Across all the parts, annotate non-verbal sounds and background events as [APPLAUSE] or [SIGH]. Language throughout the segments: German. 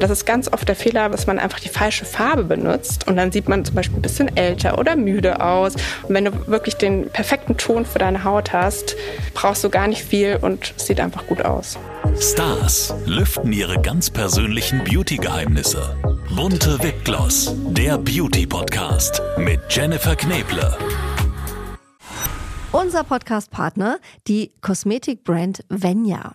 Das ist ganz oft der Fehler, dass man einfach die falsche Farbe benutzt und dann sieht man zum Beispiel ein bisschen älter oder müde aus. Und wenn du wirklich den perfekten Ton für deine Haut hast, brauchst du gar nicht viel und es sieht einfach gut aus. Stars lüften ihre ganz persönlichen Beauty-Geheimnisse. Bunte Wipgloss, der Beauty-Podcast mit Jennifer Kneble. Unser Podcast-Partner, die Kosmetikbrand Venya.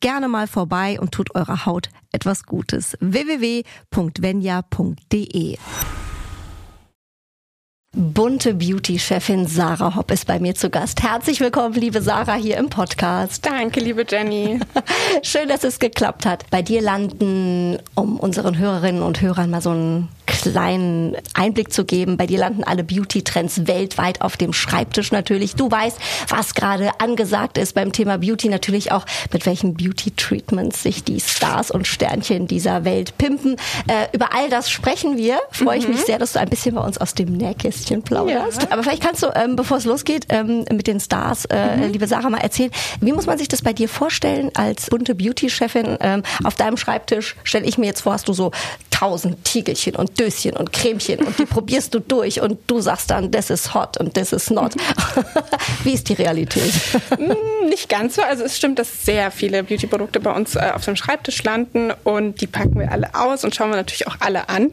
gerne mal vorbei und tut eurer Haut etwas Gutes. www.venya.de Bunte Beauty-Chefin Sarah Hopp ist bei mir zu Gast. Herzlich willkommen, liebe Sarah, hier im Podcast. Danke, liebe Jenny. [LAUGHS] Schön, dass es geklappt hat. Bei dir landen, um unseren Hörerinnen und Hörern mal so ein kleinen Einblick zu geben. Bei dir landen alle Beauty-Trends weltweit auf dem Schreibtisch natürlich. Du weißt, was gerade angesagt ist beim Thema Beauty, natürlich auch mit welchen Beauty-Treatments sich die Stars und Sternchen dieser Welt pimpen. Äh, über all das sprechen wir. Freue ich mich mhm. sehr, dass du ein bisschen bei uns aus dem Nähkästchen plauderst. Ja. Aber vielleicht kannst du, ähm, bevor es losgeht, ähm, mit den Stars, äh, mhm. liebe Sarah, mal erzählen, wie muss man sich das bei dir vorstellen als bunte Beauty-Chefin? Ähm, auf deinem Schreibtisch stelle ich mir jetzt vor, hast du so tausend Tiegelchen und Döschen und Cremchen und die [LAUGHS] probierst du durch und du sagst dann, das ist hot und das ist not. [LAUGHS] Wie ist die Realität? Mm, nicht ganz so. Also es stimmt, dass sehr viele Beauty-Produkte bei uns äh, auf dem Schreibtisch landen und die packen wir alle aus und schauen wir natürlich auch alle an.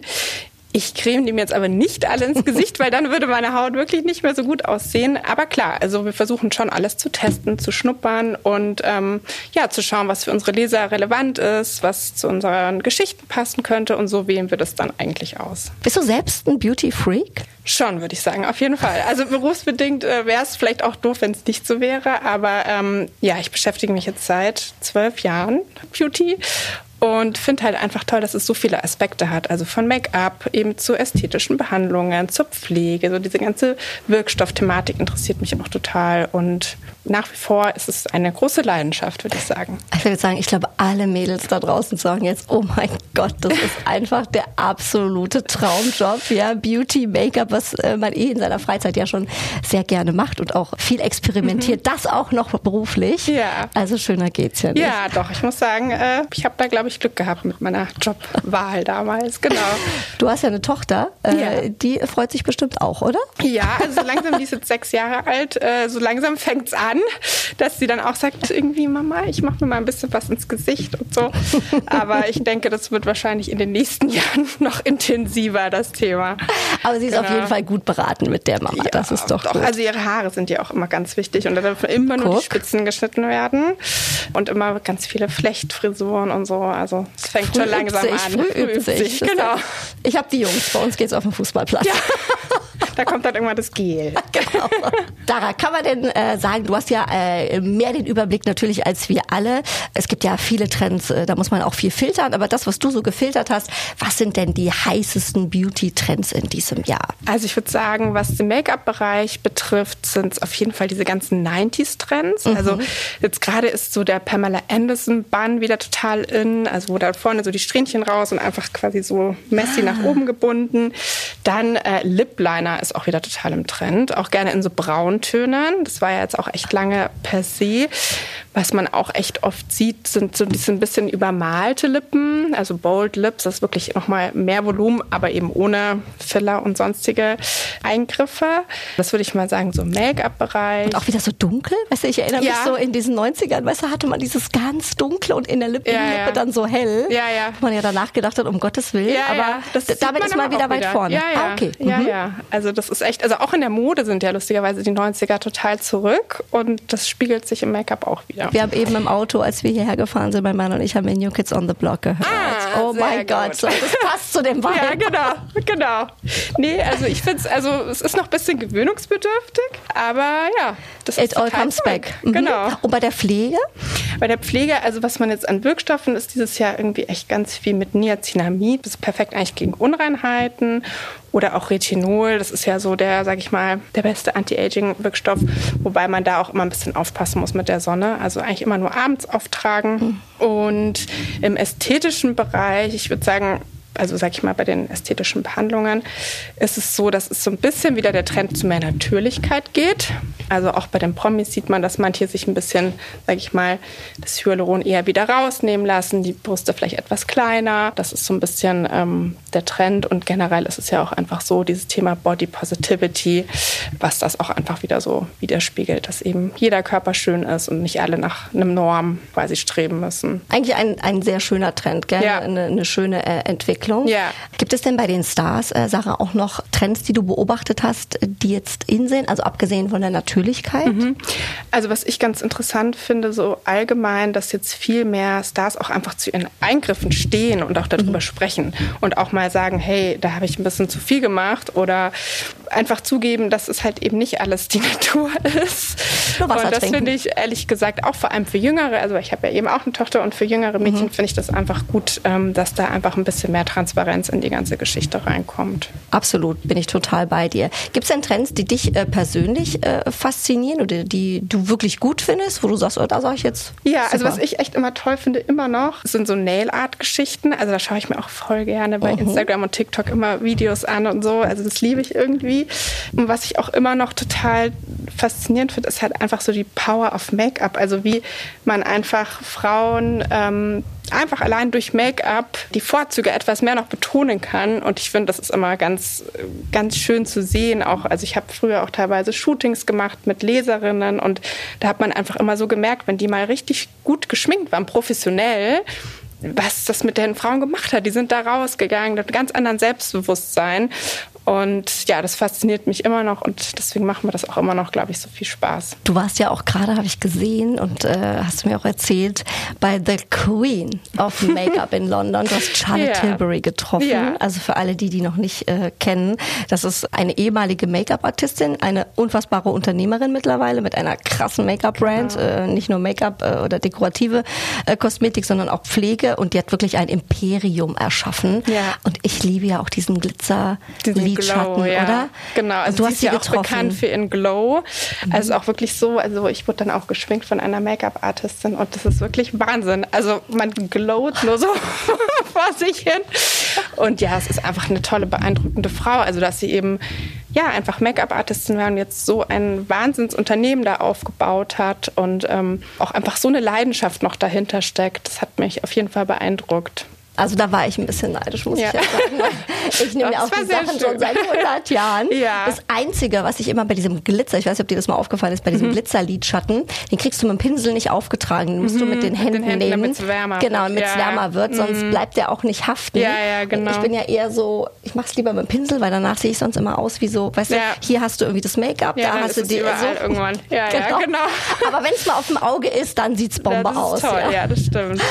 Ich creme die mir jetzt aber nicht alle ins [LAUGHS] Gesicht, weil dann würde meine Haut wirklich nicht mehr so gut aussehen. Aber klar, also wir versuchen schon alles zu testen, zu schnuppern und ähm, ja, zu schauen, was für unsere Leser relevant ist, was zu unseren Geschichten passen könnte und so wählen wir das dann eigentlich aus. Bist du selbst ein Beauty-Freak? Schon, würde ich sagen, auf jeden Fall. Also berufsbedingt äh, wäre es vielleicht auch doof, wenn es nicht so wäre. Aber ähm, ja, ich beschäftige mich jetzt seit zwölf Jahren mit Beauty und finde halt einfach toll, dass es so viele Aspekte hat. Also von Make-up eben zu ästhetischen Behandlungen, zur Pflege. So diese ganze Wirkstoffthematik interessiert mich auch total. Und nach wie vor ist es eine große Leidenschaft, würde ich sagen. Ich würde sagen, ich glaube, alle Mädels da draußen sagen jetzt, oh mein Gott, das ist [LAUGHS] einfach der absolute Traumjob. Ja, Beauty, Make-up, was äh, man eh in seiner Freizeit ja schon sehr gerne macht und auch viel experimentiert. Mhm. Das auch noch beruflich. Ja. Also schöner geht's ja nicht. Ja, doch. Ich muss sagen, äh, ich habe da, glaube ich, Glück gehabt mit meiner Jobwahl damals. Genau. [LAUGHS] Du hast ja eine Tochter. Äh, ja. Die freut sich bestimmt auch, oder? Ja, also so langsam, die ist jetzt sechs Jahre alt. Äh, so langsam fängt's an an, dass sie dann auch sagt, irgendwie Mama, ich mache mir mal ein bisschen was ins Gesicht und so. Aber ich denke, das wird wahrscheinlich in den nächsten [LAUGHS] Jahren noch intensiver, das Thema. Aber sie ist genau. auf jeden Fall gut beraten mit der Mama. Ja, das ist doch, doch gut. Also ihre Haare sind ja auch immer ganz wichtig und da dürfen immer nur Guck. die Spitzen geschnitten werden und immer ganz viele Flechtfrisuren und so. Also es fängt früh schon langsam sich, an. Früh übt sich. Genau. Ich habe die Jungs. Bei uns geht es auf dem Fußballplatz. Ja. [LAUGHS] Da kommt dann irgendwann das Gel. [LAUGHS] Genau. Dara, kann man denn äh, sagen, du hast ja äh, mehr den Überblick natürlich als wir alle. Es gibt ja viele Trends, äh, da muss man auch viel filtern. Aber das, was du so gefiltert hast, was sind denn die heißesten Beauty-Trends in diesem Jahr? Also ich würde sagen, was den Make-up-Bereich betrifft, sind es auf jeden Fall diese ganzen 90s-Trends. Mhm. Also jetzt gerade ist so der Pamela Anderson-Bann wieder total in. Also wo da vorne so die Strähnchen raus und einfach quasi so messy ah. nach oben gebunden. Dann äh, Lip Liner ist auch wieder total im Trend. Auch gerne in so Brauntönen. Das war ja jetzt auch echt lange per se. Was man auch echt oft sieht, sind so diese ein bisschen übermalte Lippen, also Bold Lips, das ist wirklich nochmal mehr Volumen, aber eben ohne Filler und sonstige Eingriffe. Das würde ich mal sagen, so Make-up-Bereich. Und auch wieder so dunkel. Weißt du, ich erinnere ja. mich so in diesen 90ern, weißt du, hatte man dieses ganz dunkle und in der Lippe, ja, ja. dann so hell. Ja, ja. Wo man ja danach gedacht hat, um Gottes Willen. Ja, aber das damit ist man wieder weit wieder. vorne. Ja, ja. Ah, okay. Ja, Mhm. ja. Also das ist echt, also auch in der Mode sind ja lustigerweise die 90er total zurück und das spiegelt sich im Make-up auch wieder. Wir haben eben im Auto, als wir hierher gefahren sind, mein Mann und ich haben wir New Kids on the Block gehört. Ah, oh mein Gott, so, das passt zu dem [LAUGHS] Vibe. Ja, genau, genau. Nee, also ich finde es, also es ist noch ein bisschen gewöhnungsbedürftig, aber ja, das It ist all comes zurück. back. Mhm. Genau. Und bei der Pflege? Bei der Pflege, also was man jetzt an Wirkstoffen ist dieses Jahr irgendwie echt ganz viel mit Niacinamid. Das ist perfekt eigentlich gegen Unreinheiten oder auch Retinol. Das ist ja so der, sag ich mal, der beste Anti-Aging-Wirkstoff, wobei man da auch immer ein bisschen aufpassen muss mit der Sonne. Also eigentlich immer nur abends auftragen. Und im ästhetischen Bereich, ich würde sagen, also sag ich mal, bei den ästhetischen Behandlungen ist es so, dass es so ein bisschen wieder der Trend zu mehr Natürlichkeit geht. Also auch bei den Promis sieht man, dass manche sich ein bisschen, sag ich mal, das Hyaluron eher wieder rausnehmen lassen, die Brüste vielleicht etwas kleiner. Das ist so ein bisschen ähm, der Trend und generell ist es ja auch einfach so, dieses Thema Body Positivity, was das auch einfach wieder so widerspiegelt, dass eben jeder Körper schön ist und nicht alle nach einem Norm quasi streben müssen. Eigentlich ein, ein sehr schöner Trend, gell? Ja. Eine, eine schöne äh, Entwicklung. Ja. Gibt es denn bei den Stars, äh, Sarah, auch noch Trends, die du beobachtet hast, äh, die jetzt in sind, also abgesehen von der Natürlichkeit? Also was ich ganz interessant finde, so allgemein, dass jetzt viel mehr Stars auch einfach zu ihren Eingriffen stehen und auch darüber sprechen und auch mal sagen, hey, da habe ich ein bisschen zu viel gemacht oder einfach zugeben, dass es halt eben nicht alles die [LAUGHS] Natur ist. Nur Wasser und das finde ich ehrlich gesagt auch vor allem für Jüngere, also ich habe ja eben auch eine Tochter und für jüngere Mädchen finde ich das einfach gut, ähm, dass da einfach ein bisschen mehr Transparenz in die ganze Geschichte reinkommt. Absolut, bin ich total bei dir. Gibt es denn Trends, die dich äh, persönlich äh, faszinieren oder die du wirklich gut findest, wo du sagst, oh, da sage ich jetzt. Ja, also super. was ich echt immer toll finde, immer noch, sind so Nail-Art-Geschichten. Also da schaue ich mir auch voll gerne bei Instagram und TikTok immer Videos an und so. Also das liebe ich irgendwie. Und was ich auch immer noch total faszinierend finde, ist halt einfach so die Power of Make-up. Also wie man einfach Frauen ähm, einfach allein durch Make-up die Vorzüge etwas mehr noch betonen kann. Und ich finde, das ist immer ganz, ganz schön zu sehen. Auch, also ich habe früher auch teilweise Shootings gemacht mit Leserinnen und da hat man einfach immer so gemerkt, wenn die mal richtig gut geschminkt waren, professionell, was das mit den Frauen gemacht hat. Die sind da rausgegangen mit ganz anderen Selbstbewusstsein. Und ja, das fasziniert mich immer noch und deswegen macht mir das auch immer noch, glaube ich, so viel Spaß. Du warst ja auch gerade, habe ich gesehen und äh, hast mir auch erzählt, bei The Queen of Make-up in London. Du hast Charlotte [LAUGHS] Ja. Tilbury getroffen. Ja. Also für alle, die die noch nicht äh, kennen, das ist eine ehemalige Make-up-Artistin, eine unfassbare Unternehmerin mittlerweile mit einer krassen Make-up-Brand. Äh, nicht nur Make-up äh, oder dekorative äh, Kosmetik, sondern auch Pflege. Und die hat wirklich ein Imperium erschaffen. Ja. Und ich liebe ja auch diesen Glitzer. Diesen Lidschatten, Glow, ja. oder? Genau, also und du hast sie ja auch getroffen. bekannt für ihren Glow. Also auch wirklich so, also ich wurde dann auch geschminkt von einer Make-up-Artistin und das ist wirklich Wahnsinn. Also man glowt nur so [LAUGHS] vor sich hin. Und ja, es ist einfach eine tolle, beeindruckende Frau. Also dass sie eben ja einfach Make-up-Artistin war und jetzt so ein Wahnsinnsunternehmen da aufgebaut hat und ähm, auch einfach so eine Leidenschaft noch dahinter steckt. Das hat mich auf jeden Fall beeindruckt. Also da war ich ein bisschen neidisch, muss Ja. ich ja sagen. [LAUGHS] Ich nehme ja auch die Sachen schön. schon seit 100 Jahren. Ja. Das Einzige, was ich immer bei diesem Glitzer, ich weiß nicht, ob dir das mal aufgefallen ist, bei diesem Glitzerlidschatten, den kriegst du mit dem Pinsel nicht aufgetragen. Den musst du mit den Händen, Mhm. Händen, nehmen. damit's wärmer genau, damit es Ja, wärmer wird, sonst bleibt der auch nicht haften. Ja, ja, genau. Ich bin ja eher so, ich mach's lieber mit dem Pinsel, weil danach sehe ich sonst immer aus wie so, weißt du, hier hast du irgendwie das Make-up, da hast ist du es die überall irgendwann. Ja, ja, genau. Aber wenn es mal auf dem Auge ist, dann sieht's Bombe das ist aus. toll, ja. ja, das stimmt.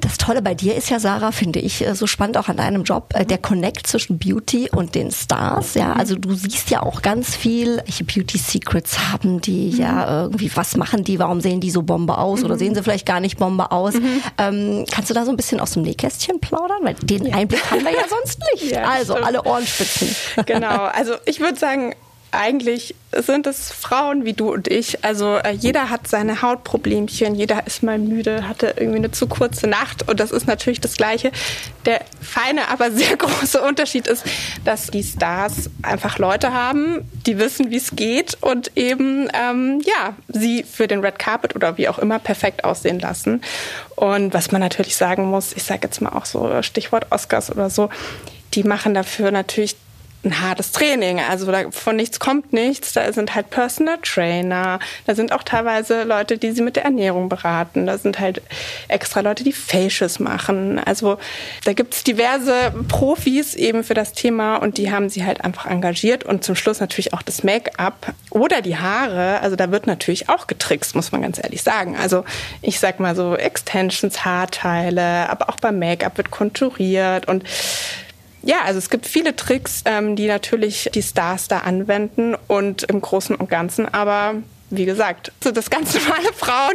Das Tolle bei dir ist ja, Sarah, finde ich, äh, so spannend auch an deinem Job, äh, der Connect zwischen Beauty und den Stars. Ja, also du siehst ja auch ganz viel, welche Beauty Secrets haben die, ja, irgendwie, was machen die, warum sehen die so Bombe aus oder sehen sie vielleicht gar nicht Bombe aus? Ähm, kannst du da so ein bisschen aus dem Nähkästchen plaudern? Weil den Einblick haben wir ja sonst nicht. [LAUGHS] Ja, also stimmt. alle Ohrenspitzen. Genau, also ich würde sagen, eigentlich sind es Frauen wie du und ich. Also äh, jeder hat seine Hautproblemchen, jeder ist mal müde, hatte irgendwie eine zu kurze Nacht und das ist natürlich das Gleiche. Der feine, aber [LAUGHS] sehr große Unterschied ist, dass die Stars einfach Leute haben, die wissen, wie es geht und eben ähm, ja sie für den Red Carpet oder wie auch immer perfekt aussehen lassen. Und was man natürlich sagen muss, ich sage jetzt mal auch so Stichwort Oscars oder so, die machen dafür natürlich ein hartes Training. Also von nichts kommt nichts. Da sind halt Personal Trainer. Da sind auch teilweise Leute, die sie mit der Ernährung beraten. Da sind halt extra Leute, die Facials machen. Also da gibt's diverse Profis eben für das Thema und die haben sie halt einfach engagiert. Und zum Schluss natürlich auch das Make-up oder die Haare. Also da wird natürlich auch getrickst, muss man ganz ehrlich sagen. Also ich sag mal so Extensions, Haarteile, aber auch beim Make-up wird konturiert und ja, also es gibt viele Tricks, ähm, die natürlich die Stars da anwenden und im Großen und Ganzen aber wie gesagt, so das ganz normale Frauen,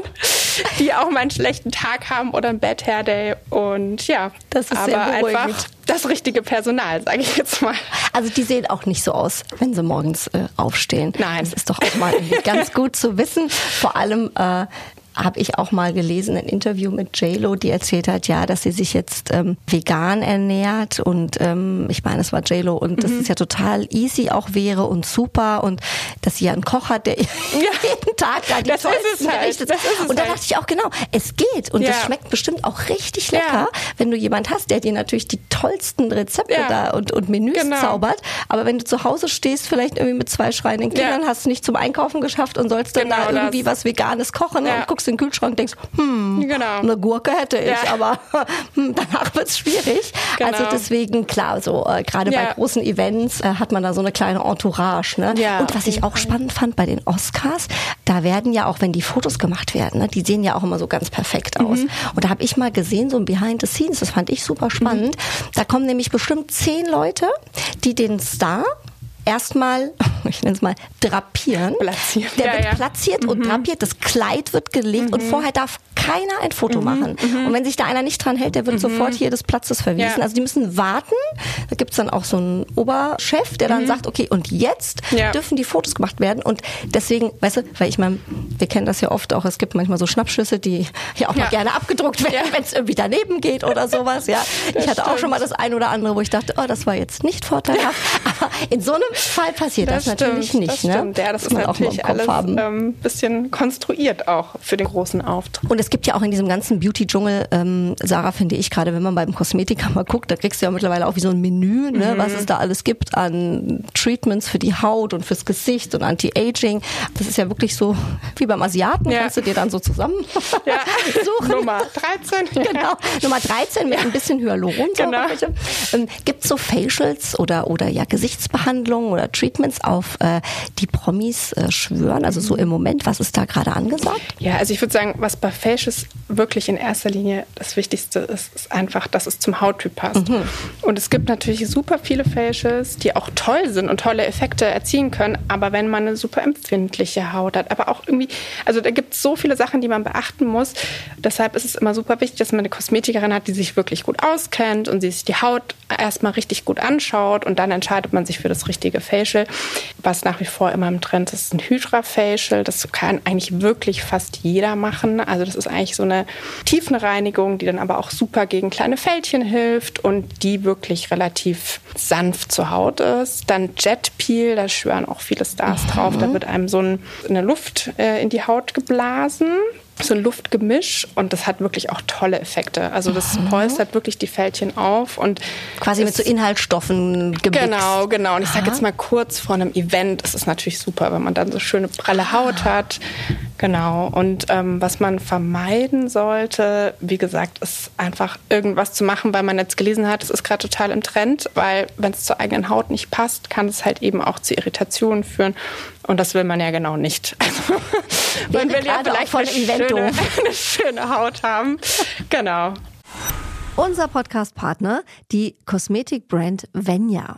die auch mal einen schlechten Tag haben oder ein Bad Hair Day und ja, das ist aber einfach das richtige Personal, sage ich jetzt mal. Also die sehen auch nicht so aus, wenn sie morgens äh, aufstehen. Nein. Das ist doch auch mal ganz gut zu wissen. Vor allem äh, habe ich auch mal gelesen, ein Interview mit JLo, die erzählt hat, ja, dass sie sich jetzt ähm, vegan ernährt und ähm, ich meine, es war JLo und mhm. dass es ja total easy auch wäre und super und dass sie ja einen Koch hat, der [LAUGHS] ja. jeden Tag da die das tollsten halt. Gerichte das ist Und da halt. dachte ich auch genau, es geht und ja. das schmeckt bestimmt auch richtig lecker, Ja. wenn du jemand hast, der dir natürlich die tollsten Rezepte da und, und Menüs Genau. zaubert, aber wenn du zu Hause stehst, vielleicht irgendwie mit zwei schreienden Kindern, hast es nicht zum Einkaufen geschafft und sollst dann Genau da irgendwie das. was Veganes kochen und guckst in den Kühlschrank denkst, hm, Genau. eine Gurke hätte ich, Ja. aber [LAUGHS] hm, danach wird's schwierig. Genau. Also deswegen, klar, so äh, gerade bei Ja. großen Events äh, hat man da so eine kleine Entourage. Ne? Ja, und was ich auch spannend fand bei den Oscars, da werden ja auch, wenn die Fotos gemacht werden, ne, die sehen ja auch immer so ganz perfekt aus. Mhm. Und da habe ich mal gesehen, so ein Behind the Scenes, das fand ich super spannend. Da kommen nämlich bestimmt zehn Leute, die den Star erstmal, [LAUGHS] ich nenne es mal, drapieren. Platzieren. Der Ja, wird ja. Mhm. platziert und drapiert, das Kleid wird gelegt und vorher darf keiner ein Foto Mhm. machen. Und wenn sich da einer nicht dran hält, der wird sofort hier des Platzes verwiesen. Ja. Also die müssen warten. Da gibt's dann auch so einen Oberchef, der dann sagt, okay, und jetzt Mhm. Dürfen die Fotos gemacht werden. Und deswegen, weißt du, weil ich meine, wir kennen das ja oft auch, es gibt manchmal so Schnappschüsse, die ja auch mal gerne abgedruckt werden, wenn es irgendwie daneben geht oder sowas. Ja, Das ich hatte auch stimmt. schon mal das ein oder andere, wo ich dachte, oh, das war jetzt nicht vorteilhaft. Aber in so einem Fall passiert das, natürlich stimmt, nicht. Das ne? stimmt. Ja, das Muss ist natürlich alles haben. ähm, bisschen konstruiert auch für den großen Auftritt. Und es gibt ja auch in diesem ganzen Beauty-Dschungel, ähm, Sarah, finde ich, gerade wenn man beim Kosmetiker mal guckt, da kriegst du ja mittlerweile auch wie so ein Menü, ne, was es da alles gibt an Treatments für die Haut und fürs Gesicht und Anti-Aging. Das ist ja wirklich so wie beim Asiaten, Ja. kannst du dir dann so zusammen [LAUGHS] Ja. [LAUGHS] suchen. Nummer 13. Ja. [LAUGHS] Genau, Nummer 13 mit ein bisschen Hyaluronsäure. Genau. Ähm, Gibt es so Facials oder, oder ja Gesichtsbehandlungen oder Treatments, auf äh, die Promis äh, schwören? Also so im Moment, was ist da gerade angesagt? Ja, also ich würde sagen, was bei Facials wirklich in erster Linie das Wichtigste ist, ist einfach, dass es zum Hauttyp passt. Mhm. Und es gibt natürlich super viele Facials, die auch toll sind und tolle Effekte erzielen können, aber wenn man eine super empfindliche Haut hat, aber auch irgendwie, also da gibt es so viele Sachen, die man beachten muss. Deshalb ist es immer super wichtig, dass man eine Kosmetikerin hat, die sich wirklich gut auskennt und sie sich die Haut erstmal richtig gut anschaut und dann entscheidet man sich für das richtige Facial. Was nach wie vor immer im Trend ist, ist ein Hydra-Facial. Das kann eigentlich wirklich fast jeder machen. Also das ist eigentlich so eine Tiefenreinigung, die dann aber auch super gegen kleine Fältchen hilft und die wirklich relativ sanft zur Haut ist. Dann Jet Peel, da schwören auch viele Stars drauf. Da wird einem so ein, eine Luft äh, in die Haut geblasen so ein Luftgemisch und das hat wirklich auch tolle Effekte. Also das polstert wirklich die Fältchen auf und Quasi mit so Inhaltsstoffen gemixt. Genau, genau. Und ich sage jetzt mal kurz vor einem Event ist es natürlich super, wenn man dann so schöne pralle Haut hat. Genau. Und ähm, was man vermeiden sollte, wie gesagt, ist einfach irgendwas zu machen, weil man jetzt gelesen hat, es ist gerade total im Trend, weil wenn es zur eigenen Haut nicht passt, kann es halt eben auch zu Irritationen führen. Und das will man ja genau nicht. [LAUGHS] Also, man will ja vielleicht von eine schöne, [LAUGHS] eine schöne Haut haben. Genau. Unser Podcast-Partner, die Kosmetikbrand Venya.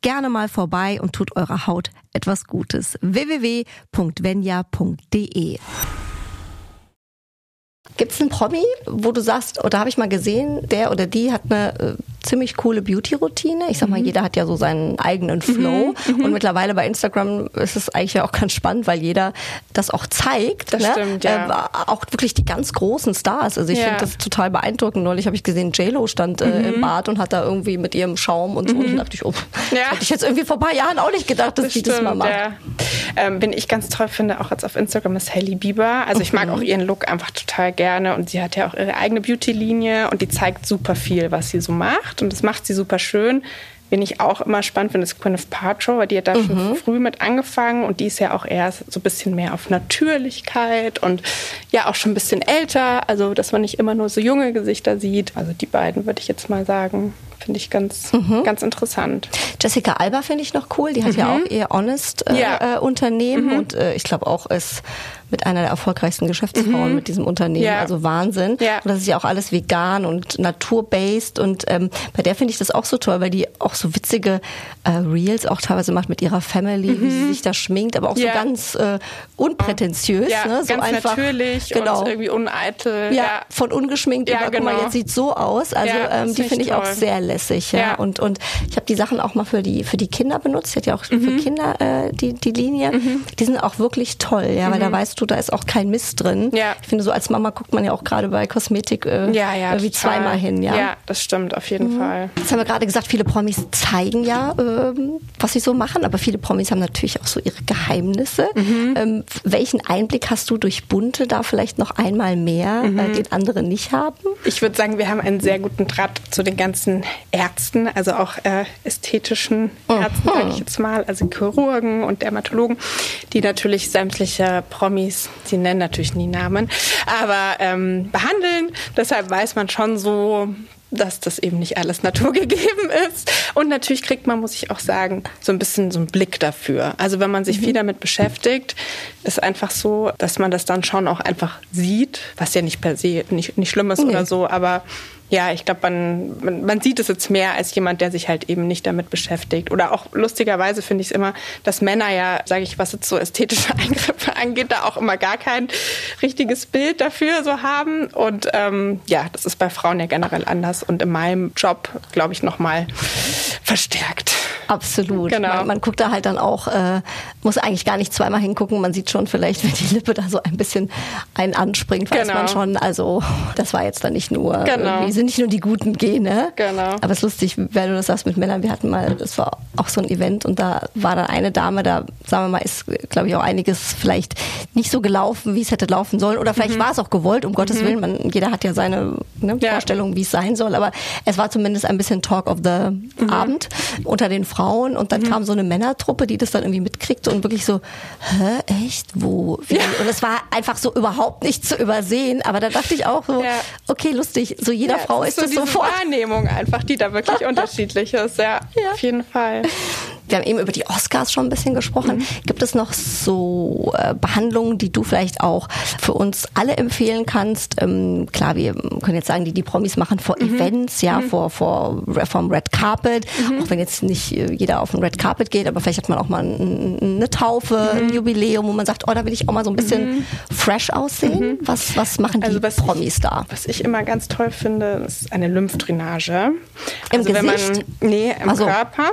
gerne mal vorbei und tut eurer Haut etwas Gutes. www.venya.de Gibt es einen Promi, wo du sagst, oder habe ich mal gesehen, der oder die hat eine äh, ziemlich coole Beauty-Routine? Ich sag mal, mhm. jeder hat ja so seinen eigenen Flow. Mhm, mhm. Und mittlerweile bei Instagram ist es eigentlich ja auch ganz spannend, weil jeder das auch zeigt. Das ne? stimmt, ja. Äh, auch wirklich die ganz großen Stars. Also ich ja. finde das total beeindruckend. Neulich habe ich gesehen, JLo stand äh, mhm. im Bad und hat da irgendwie mit ihrem Schaum und so. Mhm. Und dachte ich, oh, ja. hätte ich jetzt irgendwie vor ein paar Jahren auch nicht gedacht, dass das die stimmt, das mal macht. Ja. Ähm, bin ich ganz toll finde, auch jetzt auf Instagram ist Hailey Bieber. Also ich mag auch ihren Look einfach total gerne und sie hat ja auch ihre eigene Beauty-Linie und die zeigt super viel, was sie so macht und das macht sie super schön. Wen ich auch immer spannend finde, ist Gwyneth Paltrow, weil die hat da mhm. schon früh mit angefangen und die ist ja auch eher so ein bisschen mehr auf Natürlichkeit und ja auch schon ein bisschen älter, also dass man nicht immer nur so junge Gesichter sieht. Also die beiden würde ich jetzt mal sagen. Finde ich ganz, mhm. ganz interessant. Jessica Alba finde ich noch cool. Die hat mhm. ja auch ihr Honest äh, ja. äh, Unternehmen mhm. und äh, ich glaube auch ist mit einer der erfolgreichsten Geschäftsfrauen mhm. mit diesem Unternehmen. Ja. Also Wahnsinn. Ja. Und das ist ja auch alles vegan und naturbased. Und ähm, bei der finde ich das auch so toll, weil die auch so witzige äh, Reels auch teilweise macht mit ihrer Family, mhm. wie sie sich da schminkt, aber auch so ganz äh, unprätentiös. Ja, ne? so ganz einfach, natürlich genau. und irgendwie uneitel. Ja, von ungeschminkt ja, über, genau. guck mal, jetzt sieht so aus. Also ähm, die finde ich auch sehr lässig. Ja. Und, und ich habe die Sachen auch mal für die, für die Kinder benutzt. Sie hat ja auch mhm. für Kinder äh, die, die Linie. Mhm. Die sind auch wirklich toll, ja, weil da mhm. weißt du, da ist auch kein Mist drin. Ja. Ich finde, so als Mama guckt man ja auch gerade bei Kosmetik äh, ja, ja, wie zweimal hin. Ja? ja, das stimmt, auf jeden mhm. Fall. Jetzt haben wir gerade gesagt, viele Promis zeigen ja, ähm, was sie so machen, aber viele Promis haben natürlich auch so ihre Geheimnisse. Mhm. Ähm, welchen Einblick hast du durch Bunte da vielleicht noch einmal mehr, mhm. äh, den andere nicht haben? Ich würde sagen, wir haben einen sehr guten Draht zu den ganzen Ärzten, also auch äh, ästhetischen Ärzten, sage ich jetzt mal, also Chirurgen und Dermatologen, die natürlich sämtliche Promis sie nennen natürlich nie Namen, aber ähm, behandeln. Deshalb weiß man schon so, dass das eben nicht alles naturgegeben [LAUGHS] ist. Und natürlich kriegt man, muss ich auch sagen, so ein bisschen so einen Blick dafür. Also wenn man sich mhm. viel damit beschäftigt, ist einfach so, dass man das dann schon auch einfach sieht, was ja nicht per se nicht, nicht schlimm ist nee. oder so, aber ja, ich glaube, man, man, man, sieht es jetzt mehr als jemand, der sich halt eben nicht damit beschäftigt. Oder auch lustigerweise finde ich es immer, dass Männer ja, sage ich, was jetzt so ästhetische [LAUGHS] Eingriffe angeht, da auch immer gar kein richtiges Bild dafür so haben. Und ähm, ja, das ist bei Frauen ja generell anders und in meinem Job, glaube ich, nochmal verstärkt. Absolut. Genau. Man, man, guckt da halt dann auch, äh, muss eigentlich gar nicht zweimal hingucken. Man sieht schon vielleicht, [LAUGHS] wenn die Lippe da so ein bisschen einen anspringt, weiß genau. man schon, also das war jetzt dann nicht nur, genau. wir sind nicht nur die guten Gene. Genau. Aber es ist lustig, wenn du das sagst mit Männern. Wir hatten mal, das war auch so ein Event und da war dann eine Dame, da sagen wir mal, ist glaube ich auch einiges vielleicht nicht so gelaufen, wie es hätte laufen sollen. Oder vielleicht mhm. war es auch gewollt, um Gottes mhm. Willen. Man, jeder hat ja seine ne, ja. Vorstellung, wie es sein soll. Aber es war zumindest ein bisschen Talk of the mhm. Abend unter den Frauen. Und dann mhm. kam so eine Männertruppe, die das dann irgendwie mitkriegte und wirklich so, hä, echt, wo? Ja. Und es war einfach so überhaupt nicht zu übersehen, aber da dachte ich auch so, ja. okay, lustig, so jeder Frau ist, ist so das sofort. Wahrnehmung einfach, die da wirklich [LAUGHS] unterschiedlich ist, ja, auf jeden Fall. Wir haben eben über die Oscars schon ein bisschen gesprochen. Mhm. Gibt es noch so äh, Behandlungen, die du vielleicht auch für uns alle empfehlen kannst? Ähm, klar, wir können jetzt sagen, die die Promis machen vor mhm. Events, ja, mhm. vor, vor vom Red Carpet. Mhm. Auch wenn jetzt nicht äh, jeder auf ein Red Carpet geht, aber vielleicht hat man auch mal ein, eine Taufe, ein mhm. Jubiläum, wo man sagt, oh, da will ich auch mal so ein bisschen mhm. fresh aussehen. Was, was machen die also was Promis ich, da? Was ich immer ganz toll finde, ist eine Lymphdrainage. Im also Gesicht? Man, nee, im also, Körper.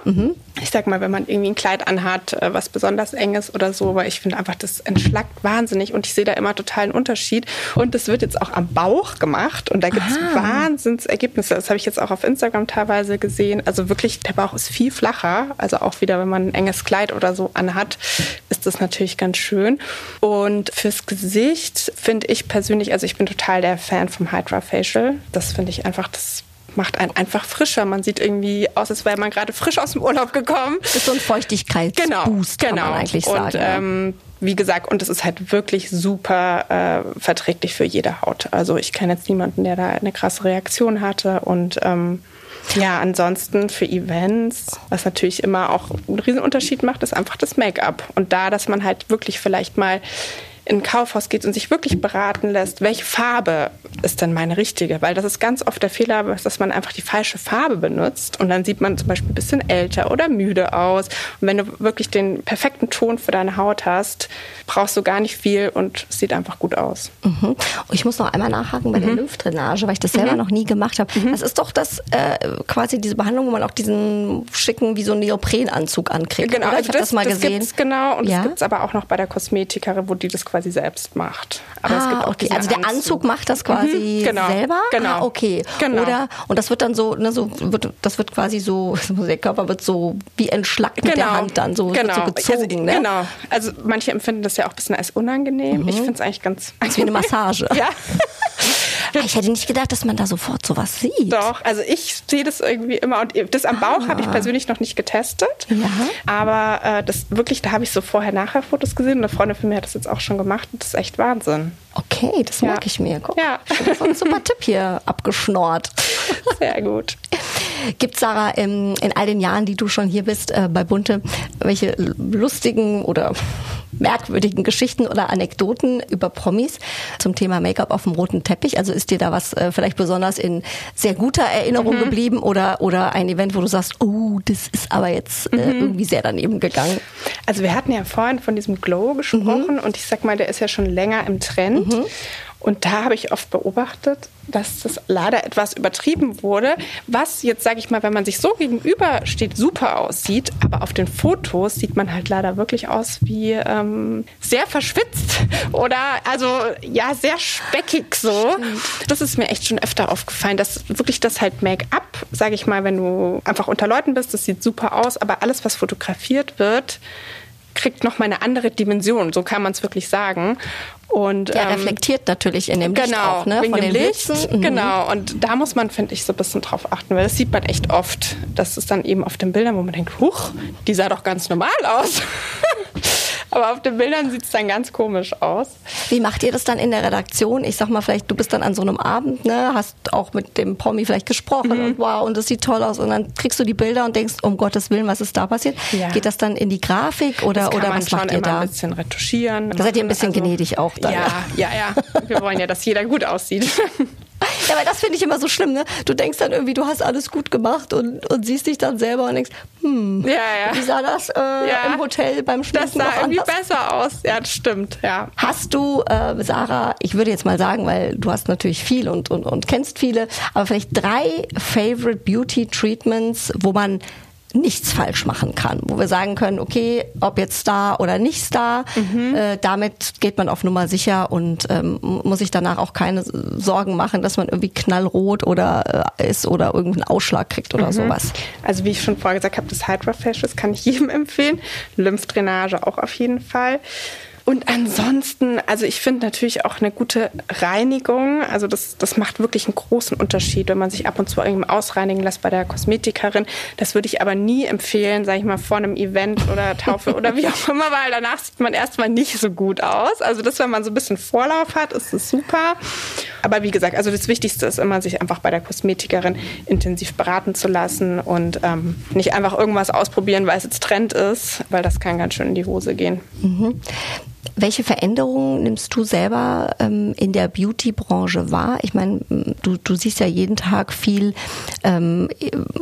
Ich sag mal, wenn man irgendwie ein Kleid anhat, äh, was besonders eng ist oder so, weil ich finde einfach, das entschlackt wahnsinnig und ich sehe da immer total einen Unterschied. Und das wird jetzt auch am Bauch gemacht und da gibt es Wahnsinnsergebnisse. Das habe ich jetzt auch auf Instagram teilweise gesehen. Also wirklich, der Bauch ist viel flacher. Also auch wieder, wenn man ein enges Kleid oder so anhat, ist das natürlich ganz schön. Und fürs Gesicht finde ich persönlich, also ich bin total der Fan vom Hydra Facial. Das finde ich einfach das macht einen einfach frischer. Man sieht irgendwie aus, als wäre man gerade frisch aus dem Urlaub gekommen. Das ist so ein Feuchtigkeitsboost, genau, genau. kann man eigentlich sagen. Und, ähm, wie gesagt, und es ist halt wirklich super äh, verträglich für jede Haut. Also ich kenne jetzt niemanden, der da eine krasse Reaktion hatte. Und ähm, ja, ansonsten für Events, was natürlich immer auch einen Riesenunterschied macht, ist einfach das Make-up. Und da, dass man halt wirklich vielleicht mal in ein Kaufhaus geht und sich wirklich beraten lässt, welche Farbe ist denn meine richtige? Weil das ist ganz oft der Fehler, dass man einfach die falsche Farbe benutzt und dann sieht man zum Beispiel ein bisschen älter oder müde aus. Und wenn du wirklich den perfekten Ton für deine Haut hast, brauchst du gar nicht viel und es sieht einfach gut aus. Mhm. Ich muss noch einmal nachhaken bei mhm. der Lymphdrainage, weil ich das selber mhm. noch nie gemacht habe. Mhm. Das ist doch das äh, quasi diese Behandlung, wo man auch diesen schicken wie so einen Neoprenanzug ankriegt. Genau, oder? Ich also das, das mal das gesehen. Gibt's genau und ja? das gibt es aber auch noch bei der Kosmetikerin, wo die das quasi selbst macht. Aber ah, es gibt auch okay. Also der Anzug. Anzug macht das quasi mhm, genau, selber? Genau. Ah, okay. Genau. Oder und das wird dann so, ne, so wird, das wird quasi so, [LAUGHS] der Körper wird so wie entschlackt genau. mit der genau. Hand dann so, genau. so gezogen. Also, ne? Genau. Also manche empfinden das ja auch ein bisschen als unangenehm. Mhm. Ich finde es eigentlich ganz. Ist wie eine [LAUGHS] Massage. ja. [LAUGHS] Ich hätte nicht gedacht, dass man da sofort sowas sieht. Doch, also ich sehe das irgendwie immer und das am Bauch ah. habe ich persönlich noch nicht getestet. Ja. Aber äh, das wirklich, da habe ich so vorher-nachher Fotos gesehen. Eine Freundin von mir hat das jetzt auch schon gemacht und das ist echt Wahnsinn. Okay, das ja. mag ich mir. Guck, ja. Das ein super Tipp hier abgeschnort. Sehr gut. Gibt Sarah in, in all den Jahren, die du schon hier bist äh, bei Bunte, welche lustigen oder merkwürdigen Geschichten oder Anekdoten über Promis zum Thema Make-up auf dem roten Teppich? Also ist dir da was äh, vielleicht besonders in sehr guter Erinnerung mhm. geblieben oder, oder ein Event, wo du sagst, oh, das ist aber jetzt äh, mhm. irgendwie sehr daneben gegangen? Also wir hatten ja vorhin von diesem Glow gesprochen mhm. und ich sag mal, der ist ja schon länger im Trend. Und da habe ich oft beobachtet, dass das leider etwas übertrieben wurde, was jetzt, sage ich mal, wenn man sich so gegenübersteht, super aussieht, aber auf den Fotos sieht man halt leider wirklich aus wie ähm, sehr verschwitzt [LAUGHS] oder also ja, sehr speckig so. Stimmt. Das ist mir echt schon öfter aufgefallen, dass wirklich das halt Make-up, sage ich mal, wenn du einfach unter Leuten bist, das sieht super aus, aber alles, was fotografiert wird, kriegt noch mal eine andere Dimension, so kann man es wirklich sagen. Und, ja, ähm, reflektiert natürlich in dem Licht genau, auch, ne? Wegen Von dem Licht, mhm. Genau, und da muss man, finde ich, so ein bisschen drauf achten, weil das sieht man echt oft. Das ist dann eben auf den Bildern, wo man denkt, huch, die sah doch ganz normal aus. [LAUGHS] Aber auf den Bildern sieht es dann ganz komisch aus. Wie macht ihr das dann in der Redaktion? Ich sag mal, vielleicht, du bist dann an so einem Abend, ne, hast auch mit dem Promi vielleicht gesprochen mhm. und wow, und das sieht toll aus. Und dann kriegst du die Bilder und denkst, um Gottes Willen, was ist da passiert? Ja. Geht das dann in die Grafik oder, oder was macht ihr da? ein bisschen retuschieren. Da seid ihr ein bisschen also, gnädig auch dann. Ja, ja, ja. Wir wollen ja, dass jeder gut aussieht. [LAUGHS] Ja, aber das finde ich immer so schlimm, ne? Du denkst dann irgendwie, du hast alles gut gemacht und, und siehst dich dann selber und denkst, hm, ja, ja. wie sah das äh, ja. im Hotel beim Schminken Das sah irgendwie besser aus. Ja, das stimmt, ja. Hast du, äh, Sarah, ich würde jetzt mal sagen, weil du hast natürlich viel und, und, und kennst viele, aber vielleicht drei Favorite Beauty Treatments, wo man nichts falsch machen kann, wo wir sagen können, okay, ob jetzt Star oder nicht Star, mhm. äh, damit geht man auf Nummer sicher und ähm, muss sich danach auch keine Sorgen machen, dass man irgendwie knallrot oder äh, ist oder irgendeinen Ausschlag kriegt oder mhm. sowas. Also wie ich schon vorher gesagt habe, das Hydra kann ich [LAUGHS] jedem empfehlen, Lymphdrainage auch auf jeden Fall. Und ansonsten, also ich finde natürlich auch eine gute Reinigung, also das, das macht wirklich einen großen Unterschied, wenn man sich ab und zu irgendwie ausreinigen lässt bei der Kosmetikerin. Das würde ich aber nie empfehlen, sage ich mal, vor einem Event oder Taufe oder wie auch immer, weil danach sieht man erstmal nicht so gut aus. Also das, wenn man so ein bisschen Vorlauf hat, ist das super. Aber wie gesagt, also das Wichtigste ist immer, sich einfach bei der Kosmetikerin intensiv beraten zu lassen und ähm, nicht einfach irgendwas ausprobieren, weil es jetzt Trend ist, weil das kann ganz schön in die Hose gehen. Mhm. Welche Veränderungen nimmst du selber ähm, in der Beauty-Branche wahr? Ich meine, du, du siehst ja jeden Tag viel ähm,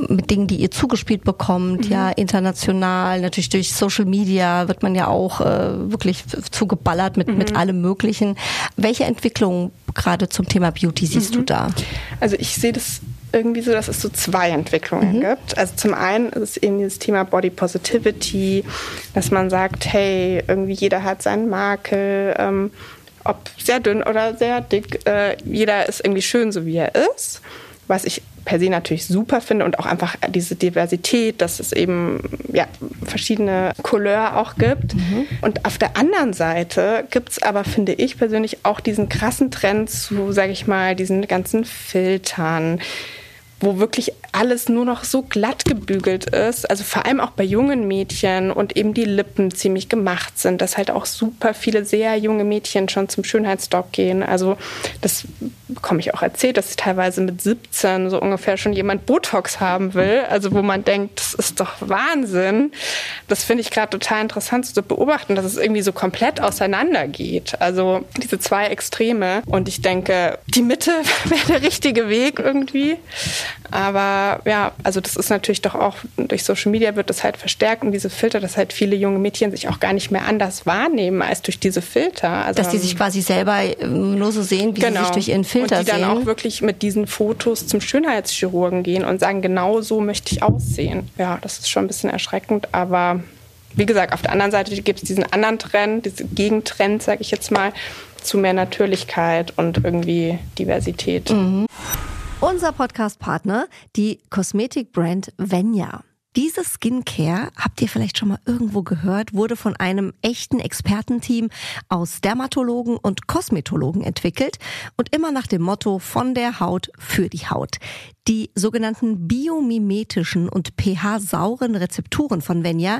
mit Dingen, die ihr zugespielt bekommt, mhm. ja, international, natürlich durch Social Media wird man ja auch äh, wirklich zugeballert mit, mhm. mit allem Möglichen. Welche Entwicklungen gerade zum Thema Beauty siehst mhm. du da? Also ich sehe das irgendwie so, dass es so zwei Entwicklungen mhm. gibt. Also zum einen ist es eben dieses Thema Body Positivity, dass man sagt, hey, irgendwie jeder hat seinen Makel, ähm, ob sehr dünn oder sehr dick, äh, jeder ist irgendwie schön, so wie er ist. Was ich per se natürlich super finde und auch einfach diese Diversität, dass es eben ja, verschiedene Couleur auch gibt. Mhm. Und auf der anderen Seite gibt es aber, finde ich persönlich, auch diesen krassen Trend zu, sage ich mal, diesen ganzen Filtern wo wirklich alles nur noch so glatt gebügelt ist, also vor allem auch bei jungen Mädchen und eben die Lippen ziemlich gemacht sind, dass halt auch super viele sehr junge Mädchen schon zum Schönheitsdoc gehen. Also das bekomme ich auch erzählt, dass teilweise mit 17 so ungefähr schon jemand Botox haben will. Also wo man denkt, das ist doch Wahnsinn. Das finde ich gerade total interessant zu beobachten, dass es irgendwie so komplett auseinandergeht. Also diese zwei Extreme. Und ich denke, die Mitte [LAUGHS] wäre der richtige Weg irgendwie. Aber ja, also das ist natürlich doch auch durch Social Media wird das halt verstärkt und diese Filter, dass halt viele junge Mädchen sich auch gar nicht mehr anders wahrnehmen als durch diese Filter. Also, dass die sich quasi selber ähm, nur so sehen, wie genau. sie sich durch ihren Filter sehen. Und die dann auch wirklich mit diesen Fotos zum Schönheitschirurgen gehen und sagen, genau so möchte ich aussehen. Ja, das ist schon ein bisschen erschreckend, aber wie gesagt, auf der anderen Seite gibt es diesen anderen Trend, diesen Gegentrend, sage ich jetzt mal, zu mehr Natürlichkeit und irgendwie Diversität. Mhm. Unser Podcast-Partner, die Kosmetikbrand Venya. Diese Skincare, habt ihr vielleicht schon mal irgendwo gehört, wurde von einem echten Expertenteam aus Dermatologen und Kosmetologen entwickelt und immer nach dem Motto von der Haut für die Haut. Die sogenannten biomimetischen und pH-sauren Rezepturen von Venya,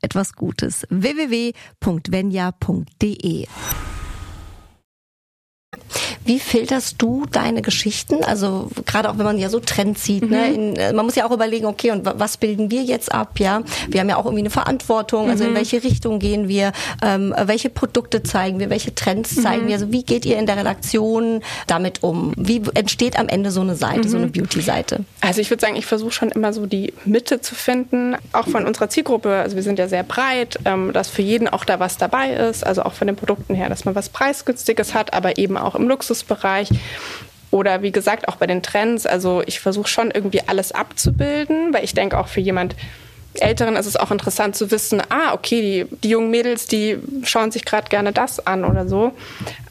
etwas Gutes. www.venya.de wie filterst du deine Geschichten? Also gerade auch wenn man ja so Trends sieht, ne? mhm. ne? In, man muss ja auch überlegen, okay, und was bilden wir jetzt ab? Ja, wir haben ja auch irgendwie eine Verantwortung. Also in mhm. welche Richtung gehen wir? Ähm, welche Produkte zeigen wir? Welche Trends zeigen mhm. wir? Also wie geht ihr in der Redaktion damit um? Wie entsteht am Ende so eine Seite, so eine mhm. Beauty-Seite? Also ich würde sagen, ich versuche schon immer so die Mitte zu finden, auch von unserer Zielgruppe. Also wir sind ja sehr breit, ähm, dass für jeden auch da was dabei ist. Also auch von den Produkten her, dass man was preisgünstiges hat, aber eben auch im Luxus Luxusbereich. Oder wie gesagt, auch bei den Trends. Also ich versuche schon irgendwie alles abzubilden, weil ich denke auch für jemand Älteren ist es auch interessant zu wissen, ah, okay, die, die jungen Mädels, die schauen sich gerade gerne das an oder so.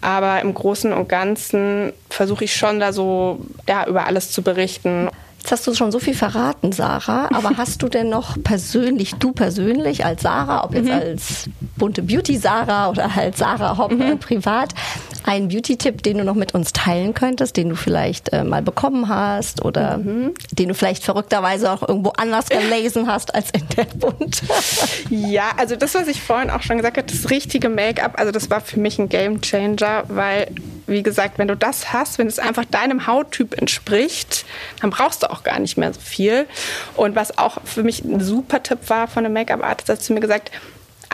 Aber im Großen und Ganzen versuche ich schon da so ja, über alles zu berichten. Jetzt hast du schon so viel verraten, Sarah, aber [LAUGHS] hast du denn noch persönlich, du persönlich als Sarah, ob jetzt mhm. als bunte Beauty Sarah oder als Sarah Hopp mhm. privat, einen Beauty-Tipp, den du noch mit uns teilen könntest, den du vielleicht äh, mal bekommen hast oder mhm. den du vielleicht verrückterweise auch irgendwo anders gelesen [LAUGHS] hast als in der Bund? ja, also das, was ich vorhin auch schon gesagt habe, das richtige Make-up, also das war für mich ein Game Changer, weil wie gesagt, wenn du das hast, wenn es einfach deinem Hauttyp entspricht, dann brauchst du auch gar nicht mehr so viel. Und was auch für mich ein super Tipp war von einem Make-up-Artist, hat zu mir gesagt,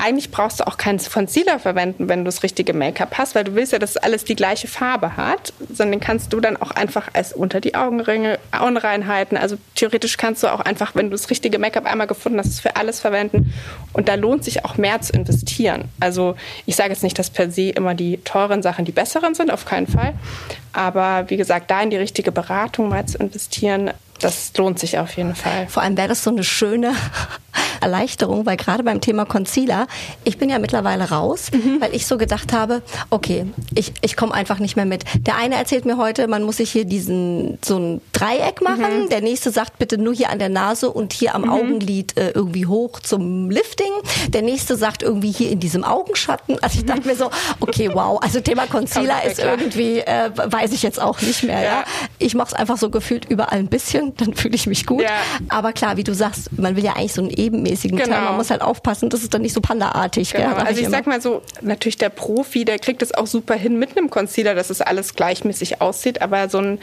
eigentlich brauchst du auch keinen Concealer verwenden, wenn du das richtige Make-up hast, weil du willst ja, dass alles die gleiche Farbe hat, sondern kannst du dann auch einfach als unter die Augenringe, Unreinheiten, also theoretisch kannst du auch einfach, wenn du das richtige Make-up einmal gefunden hast, für alles verwenden. Und da lohnt sich auch mehr zu investieren. Also ich sage jetzt nicht, dass per se immer die teuren Sachen die besseren sind, auf keinen Fall, aber wie gesagt, da in die richtige Beratung mal zu investieren, das lohnt sich auf jeden Fall. Vor allem wäre das so eine schöne [LAUGHS] Erleichterung, weil gerade beim Thema Concealer, ich bin ja mittlerweile raus, mhm. weil ich so gedacht habe, okay, ich, ich komme einfach nicht mehr mit. Der eine erzählt mir heute, man muss sich hier diesen so ein Dreieck machen. Mhm. Der nächste sagt bitte nur hier an der Nase und hier am mhm. Augenlid äh, irgendwie hoch zum Lifting. Der nächste sagt irgendwie hier in diesem Augenschatten. Also ich dachte mir so, okay, wow, also Thema Concealer ist irgendwie, äh, weiß ich jetzt auch nicht mehr. Ja. ja. Ich mache es einfach so gefühlt überall ein bisschen [LAUGHS] dann fühle ich mich gut. Ja. Aber klar, wie du sagst, man will ja eigentlich so einen ebenmäßigen genau. Teil. Man muss halt aufpassen, das ist dann nicht so pandaartig. Genau. Gell, also ich, ich sag mal so, natürlich der Profi, der kriegt es auch super hin mit einem Concealer, dass es alles gleichmäßig aussieht, aber so ein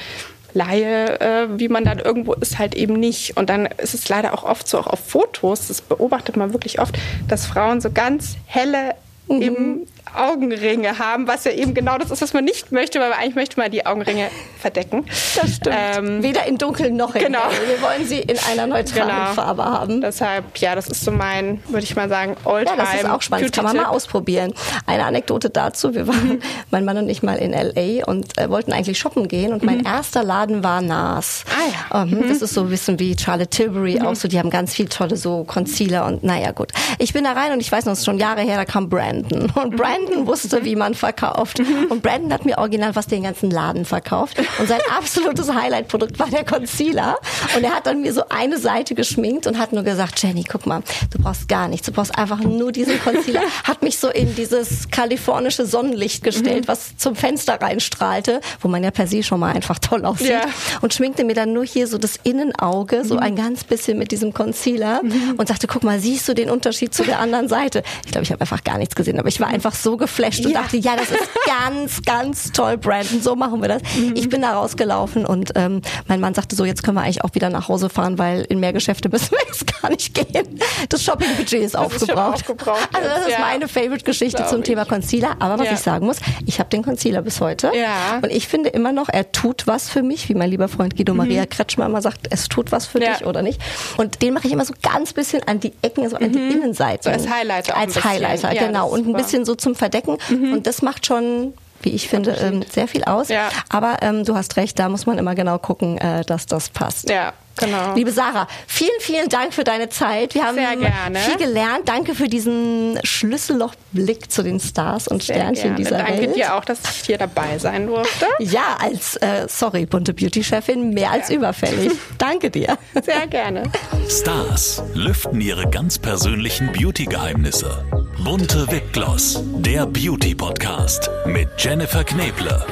Laie, äh, wie man dann irgendwo ist, halt eben nicht. Und dann ist es leider auch oft so, auch auf Fotos, das beobachtet man wirklich oft, dass Frauen so ganz helle mhm. im Augenringe haben, was ja eben genau das ist, was man nicht möchte, weil eigentlich möchte man die Augenringe verdecken. Das stimmt. Ähm, Weder in dunkel noch in genau. hell. Wir wollen sie in einer neutralen genau. Farbe haben. Deshalb, ja, das ist so mein, würde ich mal sagen, Oldtime. Ja, das ist auch spannend. Das kann man mal ausprobieren. Eine Anekdote dazu. Wir waren, mhm. mein Mann und ich mal in L.A. und äh, wollten eigentlich shoppen gehen und mein mhm. erster Laden war NARS. Ah ja. Ähm, mhm. Das ist so ein bisschen wie Charlotte Tilbury, mhm. auch so, die haben ganz viel tolle so Concealer und naja, gut. Ich bin da rein und ich weiß noch, es ist schon Jahre her, da kam Brandon. Und Brandon Brandon wusste, wie man verkauft. Und Brandon hat mir original was den ganzen Laden verkauft. Und sein [LAUGHS] absolutes Highlight-Produkt war der Concealer. Und er hat dann mir so eine Seite geschminkt und hat nur gesagt, Jenny, guck mal, du brauchst gar nichts. Du brauchst einfach nur diesen Concealer. [LAUGHS] Hat mich so in dieses kalifornische Sonnenlicht gestellt, mhm. was zum Fenster reinstrahlte, wo man ja per se schon mal einfach toll aussieht. Ja. Und schminkte mir dann nur hier so das Innenauge, so mhm. ein ganz bisschen mit diesem Concealer mhm. und sagte, guck mal, siehst du den Unterschied zu der anderen Seite? Ich glaube, ich habe einfach gar nichts gesehen, aber ich war einfach so geflasht und ja. dachte, ja, das ist [LAUGHS] ganz, ganz toll, Brandon, so machen wir das. Mhm. Ich bin da rausgelaufen und ähm, mein Mann sagte so, jetzt können wir eigentlich auch wieder nach Hause fahren, weil in mehr Geschäfte müssen wir [LAUGHS] jetzt gar nicht gehen. Das Shopping-Budget ist das aufgebraucht. Ist aufgebraucht. Also das ist ja. meine Favorite-Geschichte zum Thema Concealer. Aber was ja. ich sagen muss, ich habe den Concealer bis heute. Ja. Und ich finde immer noch, er tut was für mich, wie mein lieber Freund Guido mhm. Maria Kretschmer immer sagt, es tut was für dich oder nicht. Und den mache ich immer so ganz bisschen an die Ecken, so an die mhm. Innenseite. So als Highlighter. Als Highlighter, genau. Und ein bisschen so zum Verdecken. Mhm. Und das macht schon wie ich finde, ähm, sehr viel aus. Ja. Aber ähm, du hast recht, da muss man immer genau gucken, äh, dass das passt. Ja. Genau. Liebe Sarah, vielen, vielen Dank für deine Zeit. Wir haben viel gelernt. Danke für diesen Schlüssellochblick zu den Stars und Sehr Sternchen gerne. dieser Danke Welt. Danke dir auch, dass ich hier dabei sein durfte. [LAUGHS] Ja, als, äh, sorry, bunte Beauty-Chefin, mehr als überfällig. [LAUGHS] Danke dir. Sehr gerne. Stars lüften ihre ganz persönlichen Beauty-Geheimnisse. Bunte Wipgloss, der Beauty-Podcast mit Jennifer Kneble.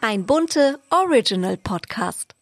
Ein bunte Original-Podcast.